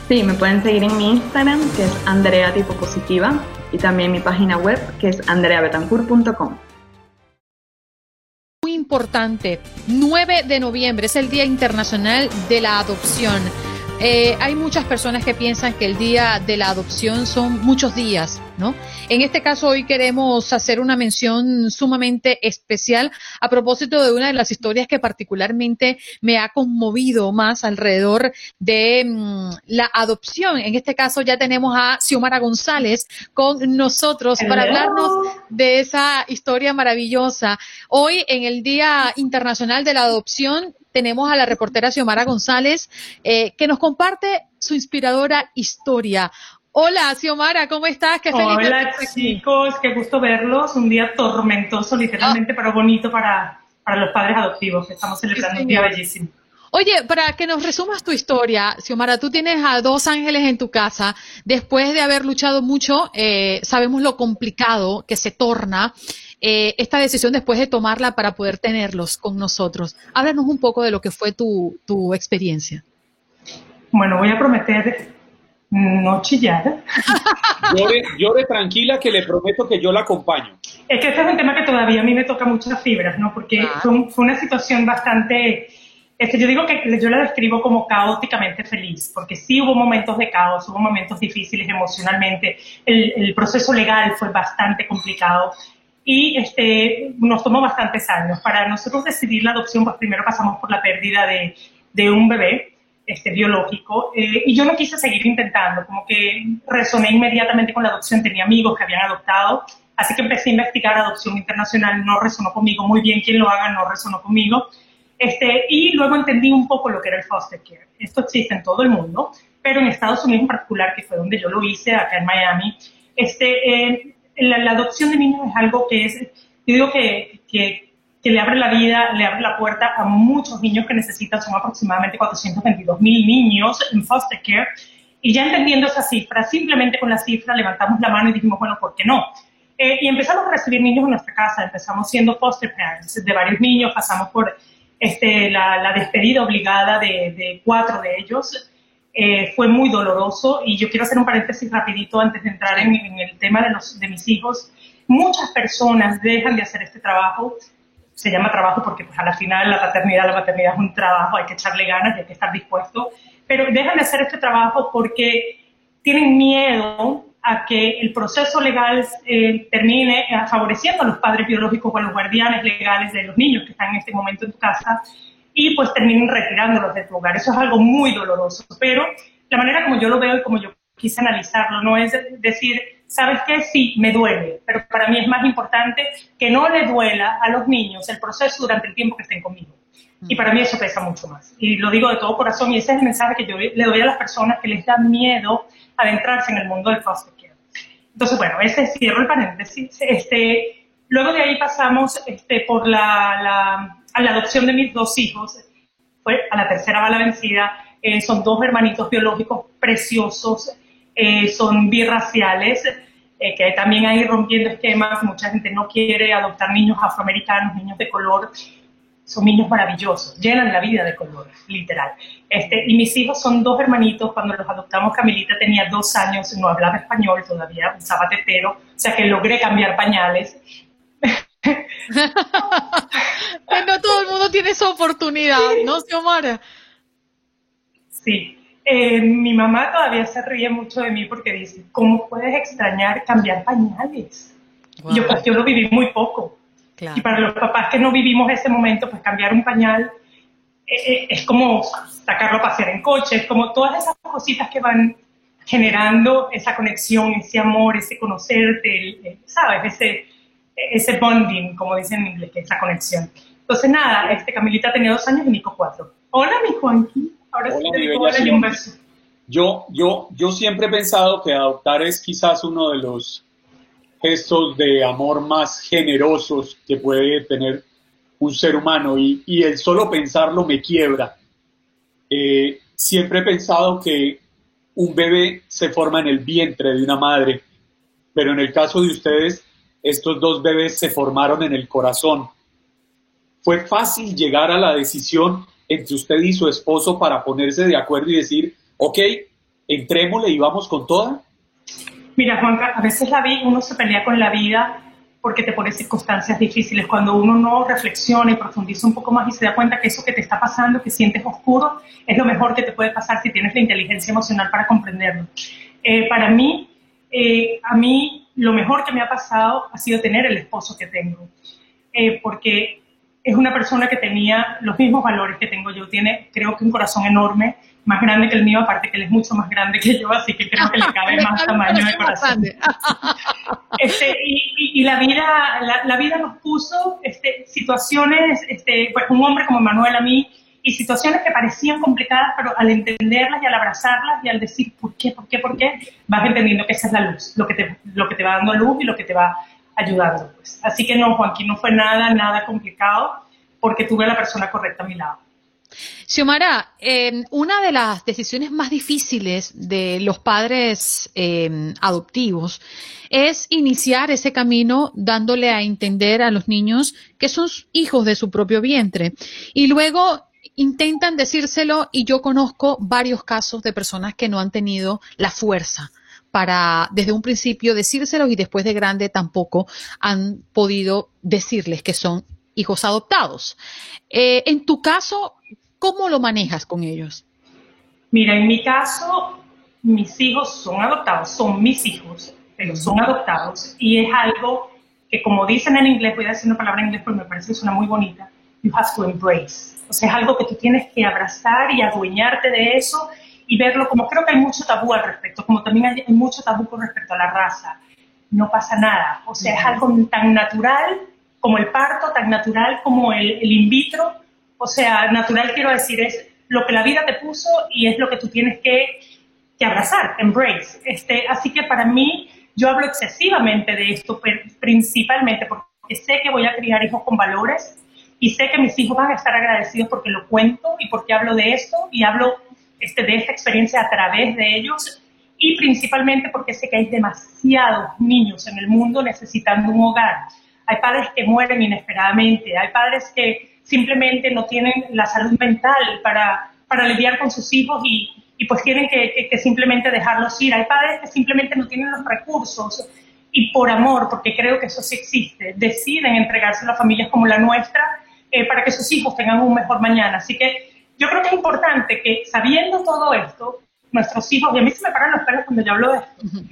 Sí, me pueden seguir en mi Instagram, que es Andrea Tipo Positiva, y también mi página web, que es andreabetancourt.com muy importante. 9 de noviembre es el Día Internacional de la Adopción. Eh, hay muchas personas que piensan que el día de la adopción son muchos días, ¿no? En este caso hoy queremos hacer una mención sumamente especial a propósito de una de las historias que particularmente me ha conmovido más alrededor de mm, la adopción. En este caso ya tenemos a Xiomara González con nosotros para hablarnos de esa historia maravillosa. Hoy en el Día Internacional de la Adopción tenemos a la reportera Xiomara González, eh, que nos comparte su inspiradora historia. Hola, Xiomara, ¿cómo estás? Qué feliz Hola, chicos, qué gusto verlos. Un día tormentoso, literalmente, pero bonito para, para los padres adoptivos. Estamos celebrando un día bellísimo. Oye, para que nos resumas tu historia, Xiomara, tú tienes a dos ángeles en tu casa. Después de haber luchado mucho, eh, sabemos lo complicado que se torna eh, esta decisión después de tomarla para poder tenerlos con nosotros. Háblanos un poco de lo que fue tu, tu experiencia. Bueno, voy a prometer no chillar. llore, tranquila que le prometo que yo la acompaño. Es que este es un tema que todavía a mí me toca muchas fibras, ¿no? Porque fue, una situación bastante... Es que yo digo que yo la describo como caóticamente feliz, porque sí hubo momentos de caos, hubo momentos difíciles emocionalmente, el, el proceso legal fue bastante complicado, y este, nos tomó bastantes años. Para nosotros decidir la adopción, pues primero pasamos por la pérdida de, de un bebé este, biológico eh, y yo no quise seguir intentando, como que resoné inmediatamente con la adopción, tenía amigos que habían adoptado, así que empecé a investigar adopción internacional, no resonó conmigo, muy bien quien lo haga, no resonó conmigo. Este, y luego entendí un poco lo que era el foster care. Esto existe en todo el mundo, pero en Estados Unidos en particular, que fue donde yo lo hice, acá en Miami, este, eh, la, adopción de niños es algo que es, yo digo que, que, le abre la vida, le abre la puerta a muchos niños que necesitan, son aproximadamente 422 mil niños en foster care. Y ya entendiendo esa cifra, simplemente con la cifra levantamos la mano y dijimos, bueno, ¿por qué no? Eh, y empezamos a recibir niños en nuestra casa, empezamos siendo foster parents de varios niños, pasamos por este, la, despedida obligada de, cuatro de ellos. Eh, fue muy doloroso. Y yo quiero hacer un paréntesis rapidito antes de entrar en, el tema de, los, de mis hijos. Muchas personas dejan de hacer este trabajo. Se llama trabajo porque pues a la final la paternidad, la maternidad es un trabajo, hay que echarle ganas y hay que estar dispuesto, pero dejan de hacer este trabajo porque tienen miedo a que el proceso legal eh, termine eh, favoreciendo a los padres biológicos o a los guardianes legales de los niños que están en este momento en casa y pues terminen retirándolos de tu hogar. Eso es algo muy doloroso, pero la manera como yo lo veo y como yo quise analizarlo no es decir, ¿sabes qué? Sí, me duele, pero para mí es más importante que no le duela a los niños el proceso durante el tiempo que estén conmigo. Y para mí eso pesa mucho más. Y lo digo de todo corazón y ese es el mensaje que yo le doy a las personas que les da miedo adentrarse en el mundo del foster care. Entonces, bueno, ese cierro el paréntesis. Este, luego de ahí pasamos este, por la, a la adopción de mis dos hijos. Fue a la tercera bala vencida. Eh, son dos hermanitos biológicos preciosos. Eh, son birraciales, eh, que también hay rompiendo esquemas, mucha gente no quiere adoptar niños afroamericanos, niños de color, son niños maravillosos, llenan la vida de color, literal. Este, y mis hijos son dos hermanitos, cuando los adoptamos Camilita tenía dos años, no hablaba español, todavía usaba tetero, o sea que logré cambiar pañales. no todo el mundo tiene esa oportunidad, ¿no, Xiomara? Sí, eh, mi mamá todavía se ríe mucho de mí porque dice, ¿cómo puedes extrañar cambiar pañales? Yo, pues, yo lo viví muy poco. Y para los papás que no vivimos ese momento, pues cambiar un pañal eh, eh, es como sacarlo a pasear en coche, es como todas esas cositas que van generando esa conexión, ese amor, ese conocerte, ¿sabes? Ese, ese bonding, como dicen en inglés, que es esa conexión. Entonces, nada, este Camilita tenía dos años y Nico cuatro. Hola, mi Juanqui. Yo, yo, yo siempre he pensado que adoptar es quizás uno de los gestos de amor más generosos que puede tener un ser humano y, el solo pensarlo me quiebra. Eh, siempre he pensado que un bebé se forma en el vientre de una madre, pero en el caso de ustedes, estos dos bebés se formaron en el corazón. Fue fácil llegar a la decisión entre usted y su esposo para ponerse de acuerdo y decir, ok, entrémosle y vamos con toda? Mira, Juanca, a veces la vida, uno se pelea con la vida porque te pone circunstancias difíciles. Cuando uno no reflexiona y profundiza un poco más y se da cuenta que eso que te está pasando, que sientes oscuro, es lo mejor que te puede pasar si tienes la inteligencia emocional para comprenderlo. Eh, para mí, eh, a mí lo mejor que me ha pasado ha sido tener el esposo que tengo. Eh, porque es una persona que tenía los mismos valores que tengo yo. Tiene, creo que un corazón enorme, más grande que el mío, aparte que él es mucho más grande que yo, así que creo que le cabe más tamaño de corazón. Este, y, la vida, la, vida nos puso este, situaciones, este, pues un hombre como Manuel a mí, y situaciones que parecían complicadas, pero al entenderlas y al abrazarlas y al decir por qué, por qué, por qué, vas entendiendo que esa es la luz, lo que te, lo que te va dando luz y lo que te va ayudando. Pues. Así que no, Joaquín, no fue nada, nada complicado porque tuve a la persona correcta a mi lado. Xiomara, eh, una de las decisiones más difíciles de los padres eh, adoptivos es iniciar ese camino dándole a entender a los niños que son hijos de su propio vientre y luego intentan decírselo y yo conozco varios casos de personas que no han tenido la fuerza para desde un principio decírselos y después de grande tampoco han podido decirles que son hijos adoptados. Eh, en tu caso, ¿cómo lo manejas con ellos? Mira, en mi caso, mis hijos son adoptados, son mis hijos, pero son adoptados y es algo que como dicen en inglés, voy a decir una palabra en inglés porque me parece que suena muy bonita, you have to embrace. O sea, es algo que tú tienes que abrazar y adueñarte de eso y verlo como creo que hay mucho tabú al respecto, como también hay, mucho tabú con respecto a la raza. No pasa nada, o sea, es algo tan natural como el parto, tan natural como el, in vitro. O sea, natural quiero decir es lo que la vida te puso y es lo que tú tienes que, que abrazar, embrace. Este, así que para mí, yo hablo excesivamente de esto, principalmente porque sé que voy a criar hijos con valores y sé que mis hijos van a estar agradecidos porque lo cuento y porque hablo de esto y hablo este, de esta experiencia a través de ellos y principalmente porque sé que hay demasiados niños en el mundo necesitando un hogar. Hay padres que mueren inesperadamente, hay padres que simplemente no tienen la salud mental para, para lidiar con sus hijos y, y pues tienen que, que, simplemente dejarlos ir. Hay padres que simplemente no tienen los recursos y por amor, porque creo que eso sí existe, deciden entregarse a las familias como la nuestra eh, para que sus hijos tengan un mejor mañana. Así que yo creo que es importante que sabiendo todo esto, nuestros hijos, y a mí se me paran los pelos cuando yo hablo de esto,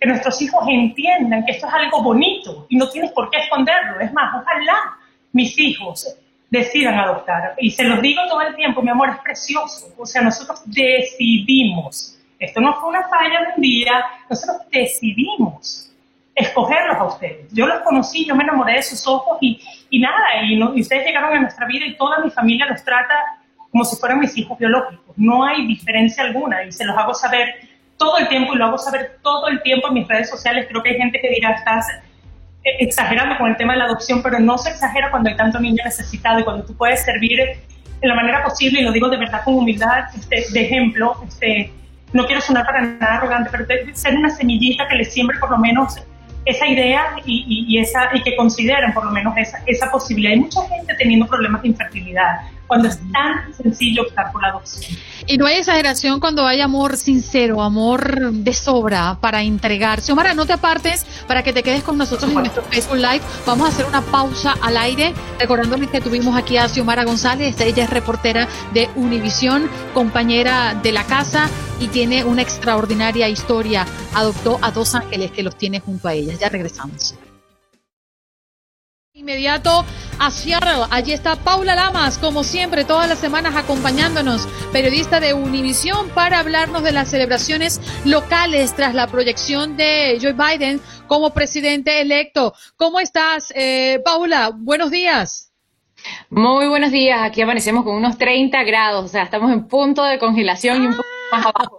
que nuestros hijos entiendan que esto es algo bonito y no tienes por qué esconderlo. Es más, ojalá mis hijos decidan adoptar. Y se los digo todo el tiempo, mi amor, es precioso. O sea, nosotros decidimos. Esto no fue una falla de un día, nosotros decidimos escogerlos a ustedes. Yo los conocí, yo me enamoré de sus ojos y, y nada, y, ustedes llegaron a nuestra vida y toda mi familia los trata como si fueran mis hijos biológicos. No hay diferencia alguna y se los hago saber todo el tiempo y lo hago saber todo el tiempo en mis redes sociales. Creo que hay gente que dirá, estás exagerando con el tema de la adopción, pero no se exagera cuando hay tanto niño necesitado y cuando tú puedes servir en la manera posible, y lo digo de verdad con humildad, este, de ejemplo, este, no quiero sonar para nada arrogante, pero ser una semillita que le siembre por lo menos esa idea y, y, esa, y que consideren por lo menos esa, esa posibilidad. Hay mucha gente teniendo problemas de infertilidad, cuando es tan sencillo optar por la adopción. Y no hay exageración cuando hay amor sincero, amor de sobra para entregarse. Xiomara, no te apartes para que te quedes con nosotros en nuestro Facebook Live. Vamos a hacer una pausa al aire, recordándoles que tuvimos aquí a Xiomara González. Ella es reportera de Univisión, compañera de la casa y tiene una extraordinaria historia. Adoptó a dos ángeles que los tiene junto a ella. Ya regresamos. Inmediato a Seattle. Allí está Paula Lamas, como siempre, todas las semanas acompañándonos, periodista de Univisión, para hablarnos de las celebraciones locales tras la proyección de Joe Biden como presidente electo. ¿Cómo estás, eh, Paula? Buenos días. Muy buenos días. Aquí amanecemos con unos 30 grados, o sea, estamos en punto de congelación y un poco más abajo.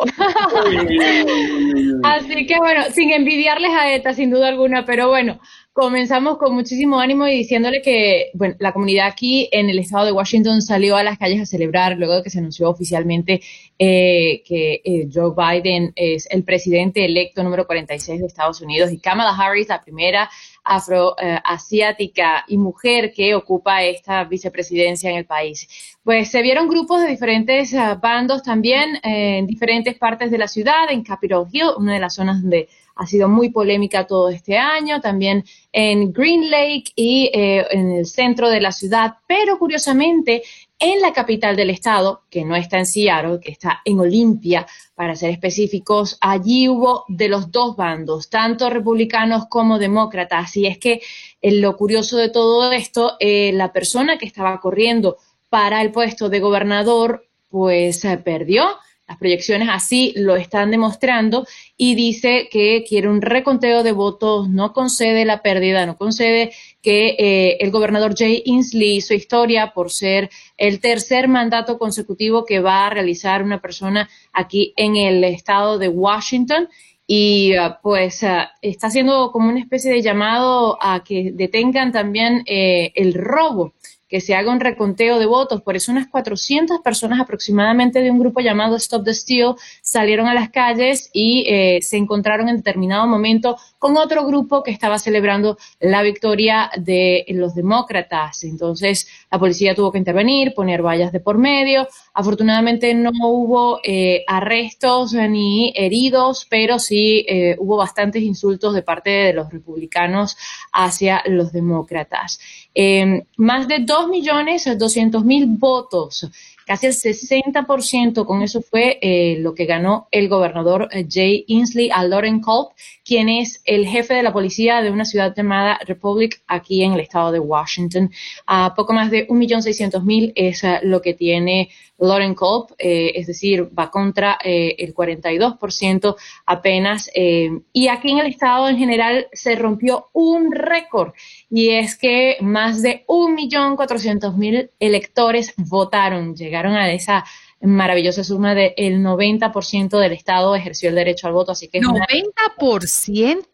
Así que bueno, sin envidiarles a ETA, sin duda alguna, pero bueno, comenzamos con muchísimo ánimo y diciéndole que bueno, la comunidad aquí en el estado de Washington salió a las calles a celebrar luego de que se anunció oficialmente eh, que eh, Joe Biden es el presidente electo número 46 de Estados Unidos y Kamala Harris, la primera afroasiática y mujer que ocupa esta vicepresidencia en el país. Pues se vieron grupos de diferentes ah, bandos también eh, en diferentes partes de la ciudad, en Capitol Hill, una de las zonas donde ha sido muy polémica todo este año, también en Green Lake y eh, en el centro de la ciudad, pero curiosamente en la capital del estado, que no está en Seattle, que está en Olimpia, para ser específicos, allí hubo de los dos bandos, tanto republicanos como demócratas. Y es que eh, lo curioso de todo esto, eh, la persona que estaba corriendo para el puesto de gobernador, pues perdió las proyecciones así lo están demostrando y dice que quiere un reconteo de votos, no concede la pérdida, no concede que eh, el gobernador Jay Inslee hizo historia por ser el tercer mandato consecutivo que va a realizar una persona aquí en el estado de Washington. Y ah, pues ah, está haciendo como una especie de llamado a que detengan también eh, el robo que se haga un reconteo de votos. Por eso unas 400 personas aproximadamente de un grupo llamado Stop the Steal salieron a las calles y eh, se encontraron en determinado momento con otro grupo que estaba celebrando la victoria de los demócratas. Entonces la policía tuvo que intervenir, poner vallas de por medio. Afortunadamente no hubo eh, arrestos ni heridos, pero sí eh, hubo bastantes insultos de parte de los republicanos hacia los demócratas. Eh, más de dos 2.200.000 votos casi el 60%, con eso fue eh, lo que ganó el gobernador eh, Jay Inslee a Lauren Culp, quien es el jefe de la policía de una ciudad llamada Republic aquí en el estado de Washington. A poco más de 1.600.000 es eh, lo que tiene Lauren Culp, es decir, va contra el 42% apenas. y aquí en el estado en general se rompió un récord y es que más de 1.400.000 electores votaron, llegaron a esa maravillosa suma del el 90% del Estado ejerció el derecho al voto, así que... ¿90%?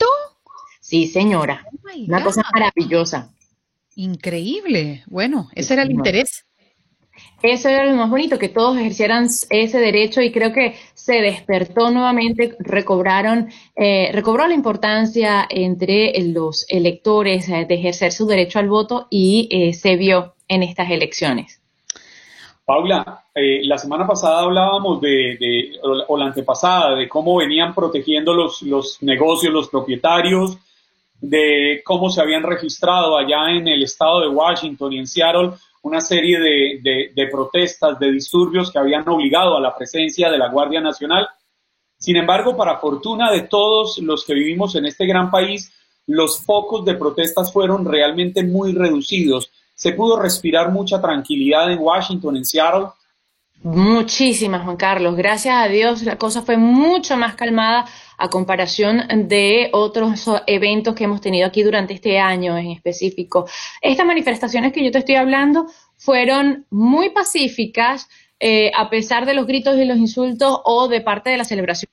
Sí, señora. Oh una cosa maravillosa. Increíble. Bueno, ese era el interés. Eso era lo más bonito, que todos ejercieran ese derecho y creo que se despertó nuevamente, recobraron, eh, recobró la importancia entre los electores eh, de ejercer su derecho al voto y eh, se vio en estas elecciones. Paula, eh, la semana pasada hablábamos de, o la antepasada, de cómo venían protegiendo los, los negocios, los propietarios, de cómo se habían registrado allá en el estado de Washington y en Seattle una serie de, de, protestas, de disturbios que habían obligado a la presencia de la Guardia Nacional. Sin embargo, para fortuna de todos los que vivimos en este gran país, los focos de protestas fueron realmente muy reducidos se pudo respirar mucha tranquilidad en Washington, en Seattle. Muchísimas, Juan Carlos. Gracias a Dios la cosa fue mucho más calmada a comparación de otros eventos que hemos tenido aquí durante este año en específico. Estas manifestaciones que yo te estoy hablando fueron muy pacíficas, eh, a pesar de los gritos y los insultos o de parte de la celebración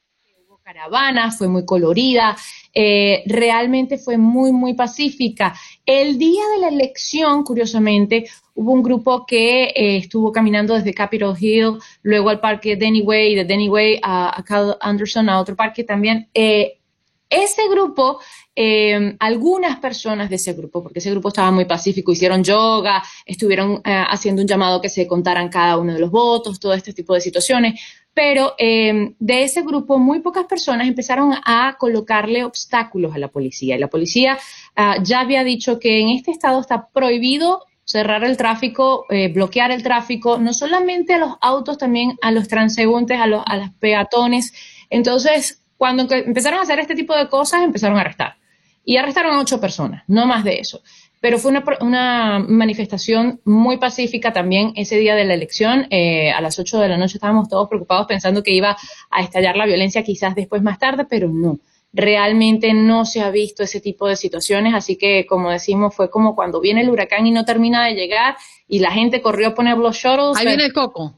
caravana, fue muy colorida, eh, realmente fue muy, muy pacífica. El día de la elección, curiosamente, hubo un grupo que eh, estuvo caminando desde Capitol Hill, luego al parque Denny Way, de Denny Way a, Cal Anderson, a otro parque también. Eh, ese grupo, algunas personas de ese grupo, porque ese grupo estaba muy pacífico, hicieron yoga, estuvieron haciendo un llamado que se contaran cada uno de los votos, todo este tipo de situaciones pero em, de ese grupo muy pocas personas empezaron a colocarle obstáculos a la policía. Y la policía ah, ya había dicho que en este estado está prohibido cerrar el tráfico, eh, bloquear el tráfico, no solamente a los autos, también a los transeúntes, a los, a los peatones. Entonces, cuando empezaron a hacer este tipo de cosas, empezaron a arrestar. Y arrestaron a ocho personas, no más de eso pero fue una, manifestación muy pacífica también ese día de la elección. Eh, a las 8 de la noche estábamos todos preocupados pensando que iba a estallar la violencia quizás después más tarde, pero no. Realmente no se ha visto ese tipo de situaciones, así que como decimos, fue como cuando viene el huracán y no termina de llegar y la gente corrió a poner los shuttles. Ahí viene el coco.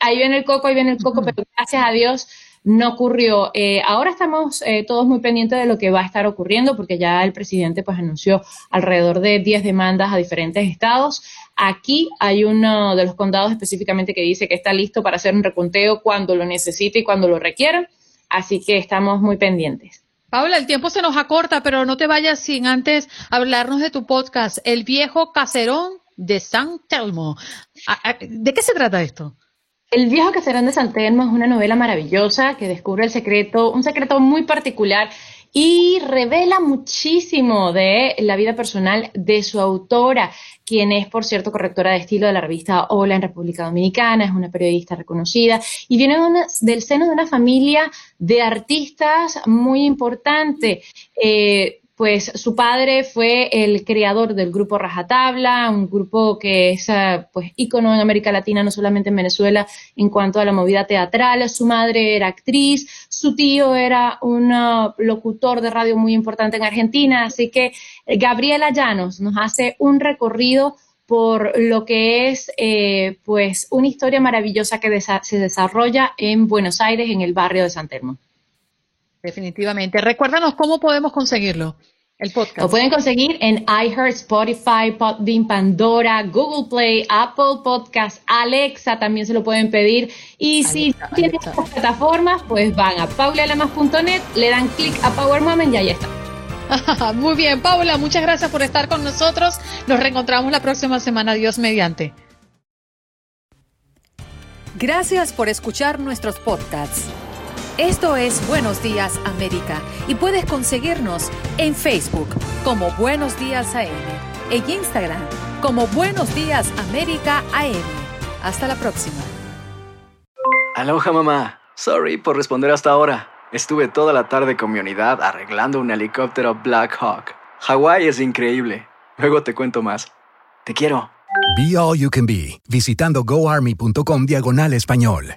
Ahí viene el coco, ahí viene el coco, pero gracias a Dios no ocurrió. Eh, ahora estamos eh, todos muy pendientes de lo que va a estar ocurriendo porque ya el presidente pues anunció alrededor de 10 demandas a diferentes estados. Aquí hay uno de los condados específicamente que dice que está listo para hacer un reconteo cuando lo necesite y cuando lo requiera. Así que estamos muy pendientes. Paula, el tiempo se nos acorta, pero no te vayas sin antes hablarnos de tu podcast, El viejo caserón de San Telmo. Ah, ah, ¿De qué se trata esto? El viejo caserón de San es una novela maravillosa que descubre el secreto, un secreto muy particular y revela muchísimo de la vida personal de su autora, quien es, por cierto, correctora de estilo de la revista Hola en República Dominicana, es una periodista reconocida y viene del seno de una familia de artistas muy importante. Eh, pues su padre fue el creador del grupo Rajatabla, un grupo que es ah, pues ícono en América Latina, no solamente en Venezuela, en cuanto a la movida teatral. Su madre era actriz, su tío era un ah, locutor de radio muy importante en Argentina, así que eh, Gabriela Llanos nos hace un recorrido por lo que es eh, pues una historia maravillosa que se desarrolla en Buenos Aires, en el barrio de San Telmo. Definitivamente. Recuérdanos cómo podemos conseguirlo. El podcast. Lo pueden conseguir en iHeart, Spotify, Podbean, Pandora, Google Play, Apple Podcast, Alexa también se lo pueden pedir. Y si no tienen estas plataformas, pues van a paulalamas.net, le dan clic a Power Moment y ahí está. Muy bien, Paula, muchas gracias por estar con nosotros. Nos reencontramos la próxima semana. Dios mediante. Gracias por escuchar nuestros podcasts. Esto es Buenos Días América y puedes conseguirnos en Facebook como Buenos Días AM, en Instagram como Buenos Días América AM. Hasta la próxima. Aloha mamá. Sorry por responder hasta ahora. Estuve toda la tarde con mi unidad arreglando un helicóptero Black Hawk. Hawái es increíble. Luego te cuento más. Te quiero. Be All You Can Be, visitando goarmy.com diagonal español.